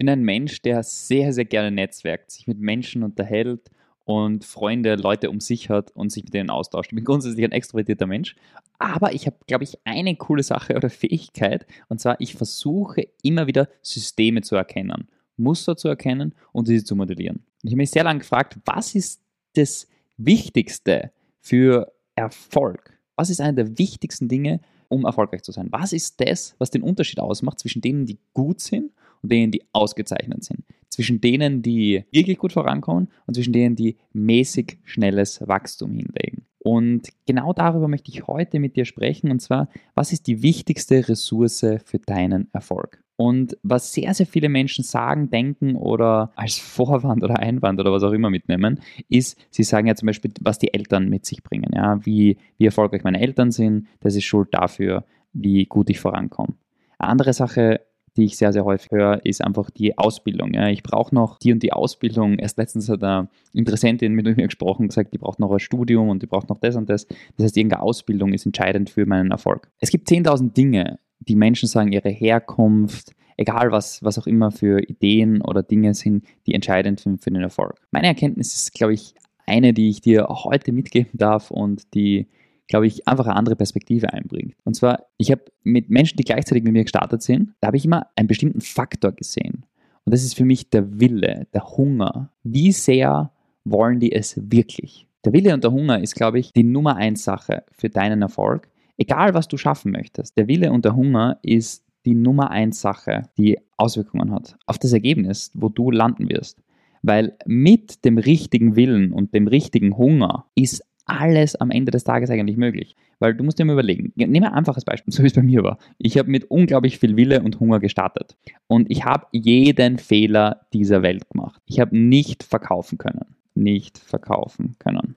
bin ein Mensch, der sehr, sehr gerne netzwerkt, sich mit Menschen unterhält und Freunde, Leute um sich hat und sich mit denen austauscht. Ich bin grundsätzlich ein extrovertierter Mensch, aber ich habe, glaube ich, eine coole Sache oder Fähigkeit und zwar, ich versuche immer wieder Systeme zu erkennen, Muster zu erkennen und diese zu modellieren. Ich habe mich sehr lange gefragt, was ist das Wichtigste für Erfolg? Was ist eine der wichtigsten Dinge, um erfolgreich zu sein? Was ist das, was den Unterschied ausmacht zwischen denen, die gut sind und denen, die ausgezeichnet sind. Zwischen denen, die wirklich gut vorankommen und zwischen denen, die mäßig schnelles Wachstum hinlegen. Und genau darüber möchte ich heute mit dir sprechen. Und zwar, was ist die wichtigste Ressource für deinen Erfolg? Und was sehr, sehr viele Menschen sagen, denken oder als Vorwand oder Einwand oder was auch immer mitnehmen, ist, sie sagen ja zum Beispiel, was die Eltern mit sich bringen. Ja? Wie, wie erfolgreich meine Eltern sind, das ist Schuld dafür, wie gut ich vorankomme. Eine andere Sache die ich sehr, sehr häufig höre, ist einfach die Ausbildung. Ja. Ich brauche noch die und die Ausbildung. Erst letztens hat eine Interessentin mit mir gesprochen und gesagt, die braucht noch ein Studium und die braucht noch das und das. Das heißt, irgendeine Ausbildung ist entscheidend für meinen Erfolg. Es gibt 10.000 Dinge, die Menschen sagen, ihre Herkunft, egal was, was auch immer für Ideen oder Dinge sind, die entscheidend sind für den Erfolg. Meine Erkenntnis ist, glaube ich, eine, die ich dir heute mitgeben darf und die glaube ich, einfach eine andere Perspektive einbringt. Und zwar, ich habe mit Menschen, die gleichzeitig mit mir gestartet sind, da habe ich immer einen bestimmten Faktor gesehen. Und das ist für mich der Wille, der Hunger. Wie sehr wollen die es wirklich? Der Wille und der Hunger ist, glaube ich, die Nummer eins Sache für deinen Erfolg. Egal, was du schaffen möchtest. Der Wille und der Hunger ist die Nummer eins Sache, die Auswirkungen hat auf das Ergebnis, wo du landen wirst. Weil mit dem richtigen Willen und dem richtigen Hunger ist alles am Ende des Tages eigentlich möglich. Weil du musst dir mal überlegen, nehmen wir ein einfaches Beispiel, so wie es bei mir war. Ich habe mit unglaublich viel Wille und Hunger gestartet. Und ich habe jeden Fehler dieser Welt gemacht. Ich habe nicht verkaufen können. Nicht verkaufen können.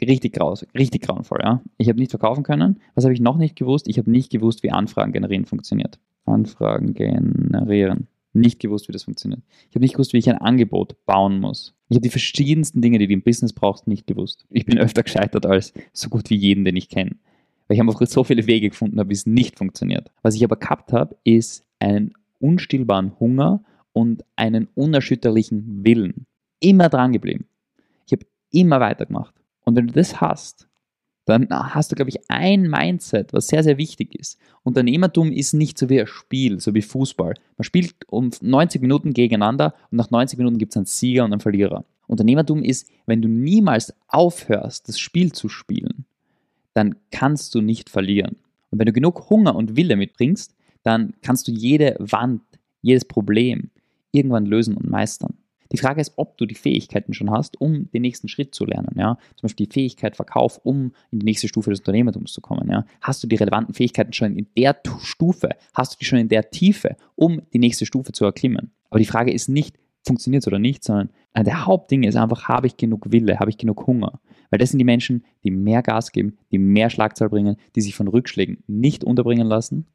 Richtig graus, richtig grauenvoll, ja. Ich habe nicht verkaufen können. Was habe ich noch nicht gewusst? Ich habe nicht gewusst, wie Anfragen generieren funktioniert. Anfragen generieren nicht gewusst, wie das funktioniert. Ich habe nicht gewusst, wie ich ein Angebot bauen muss. Ich habe die verschiedensten Dinge, die du im Business brauchst, nicht gewusst. Ich bin öfter gescheitert als so gut wie jeden, den ich kenne. Weil ich einfach so viele Wege gefunden habe, wie es nicht funktioniert. Was ich aber gehabt habe, ist einen unstillbaren Hunger und einen unerschütterlichen Willen. Immer dran geblieben. Ich habe immer weitergemacht. Und wenn du das hast, dann hast du, glaube ich, ein Mindset, was sehr, sehr wichtig ist. Unternehmertum ist nicht so wie ein Spiel, so wie Fußball. Man spielt um 90 Minuten gegeneinander und nach 90 Minuten gibt es einen Sieger und einen Verlierer. Unternehmertum ist, wenn du niemals aufhörst, das Spiel zu spielen, dann kannst du nicht verlieren. Und wenn du genug Hunger und Wille mitbringst, dann kannst du jede Wand, jedes Problem irgendwann lösen und meistern. Die Frage ist, ob du die Fähigkeiten schon hast, um den nächsten Schritt zu lernen. Ja? Zum Beispiel die Fähigkeit Verkauf, um in die nächste Stufe des Unternehmertums zu kommen. Ja? Hast du die relevanten Fähigkeiten schon in der Stufe? Hast du die schon in der Tiefe, um die nächste Stufe zu erklimmen? Aber die Frage ist nicht, funktioniert es oder nicht, sondern der Hauptding ist einfach, habe ich genug Wille, habe ich genug Hunger? Weil das sind die Menschen, die mehr Gas geben, die mehr Schlagzahl bringen, die sich von Rückschlägen nicht unterbringen lassen.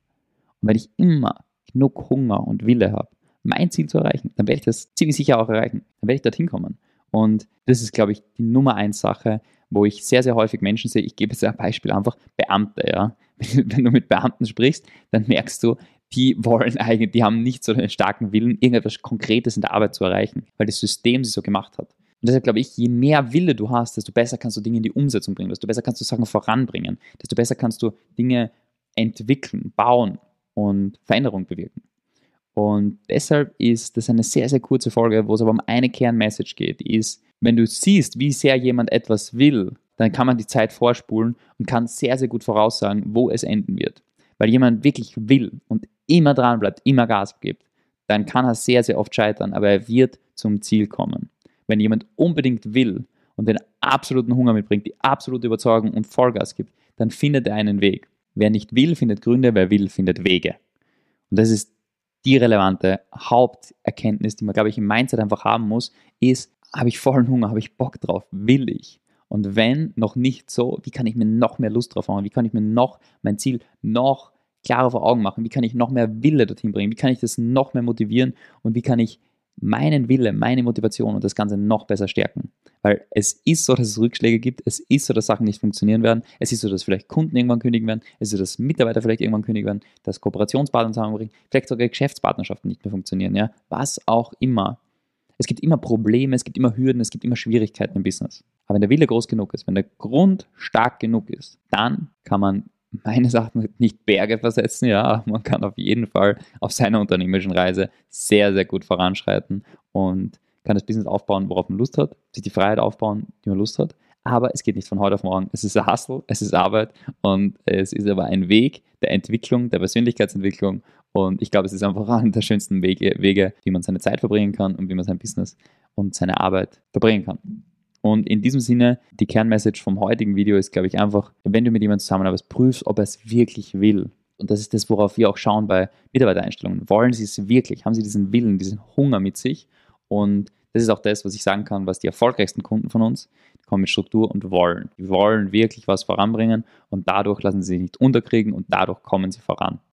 Und wenn ich immer genug Hunger und Wille habe, mein Ziel zu erreichen, dann werde ich das ziemlich sicher auch erreichen. Dann werde ich dorthin kommen. Und das ist, glaube ich, die Nummer eins Sache, wo ich sehr, sehr häufig Menschen sehe. Ich gebe jetzt ein Beispiel einfach Beamte, ja. Wenn du mit Beamten sprichst, dann merkst du, die wollen eigentlich, die haben nicht so einen starken Willen, irgendetwas Konkretes in der Arbeit zu erreichen, weil das System sie so gemacht hat. Und deshalb glaube ich, je mehr Wille du hast, desto besser kannst du Dinge in die Umsetzung bringen, desto besser kannst du Sachen voranbringen, desto besser kannst du Dinge entwickeln, bauen und Veränderung bewirken. Und deshalb ist das eine sehr, sehr kurze Folge, wo es aber um eine Kernmessage geht, ist, wenn du siehst, wie sehr jemand etwas will, dann kann man die Zeit vorspulen und kann sehr, sehr gut voraussagen, wo es enden wird. Weil jemand wirklich will und immer dran bleibt, immer Gas gibt, dann kann er sehr, sehr oft scheitern, aber er wird zum Ziel kommen. Wenn jemand unbedingt will und den absoluten Hunger mitbringt, die absolute Überzeugung und Vollgas gibt, dann findet er einen Weg. Wer nicht will, findet Gründe, wer will, findet Wege. Und das ist die relevante Haupterkenntnis, die man, glaube ich, im Mindset einfach haben muss, ist, habe ich vollen Hunger, habe ich Bock drauf, will ich? Und wenn noch nicht so, wie kann ich mir noch mehr Lust drauf haben? Wie kann ich mir noch mein Ziel noch klarer vor Augen machen? Wie kann ich noch mehr Wille dorthin bringen? Wie kann ich das noch mehr motivieren? Und wie kann ich meinen Wille, meine Motivation und das Ganze noch besser stärken? Weil es ist so, dass es Rückschläge gibt, es ist so, dass Sachen nicht funktionieren werden, es ist so, dass vielleicht Kunden irgendwann kündigen werden, es ist so, dass Mitarbeiter vielleicht irgendwann kündigen werden, dass Kooperationspartner zusammenbringen, vielleicht sogar Geschäftspartnerschaften nicht mehr funktionieren, ja, was auch immer. Es gibt immer Probleme, es gibt immer Hürden, es gibt immer Schwierigkeiten im Business. Aber wenn der Wille groß genug ist, wenn der Grund stark genug ist, dann kann man meines Erachtens nicht Berge versetzen, ja, man kann auf jeden Fall auf seiner unternehmerischen Reise sehr, sehr gut voranschreiten und kann das Business aufbauen, worauf man Lust hat, sich die Freiheit aufbauen, die man Lust hat. Aber es geht nicht von heute auf morgen. Es ist ein Hustle, es ist Arbeit und es ist aber ein Weg der Entwicklung, der Persönlichkeitsentwicklung. Und ich glaube, es ist einfach einer der schönsten Wege, Wege, wie man seine Zeit verbringen kann und wie man sein Business und seine Arbeit verbringen kann. Und in diesem Sinne, die Kernmessage vom heutigen Video ist, glaube ich, einfach, wenn du mit jemandem zusammenarbeitest, prüfst, ob er es wirklich will. Und das ist das, worauf wir auch schauen bei Mitarbeitereinstellungen. Wollen sie es wirklich? Haben sie diesen Willen, diesen Hunger mit sich? Und das ist auch das, was ich sagen kann, was die erfolgreichsten Kunden von uns, die kommen mit Struktur und wollen. Die wollen wirklich was voranbringen und dadurch lassen sie sich nicht unterkriegen und dadurch kommen sie voran.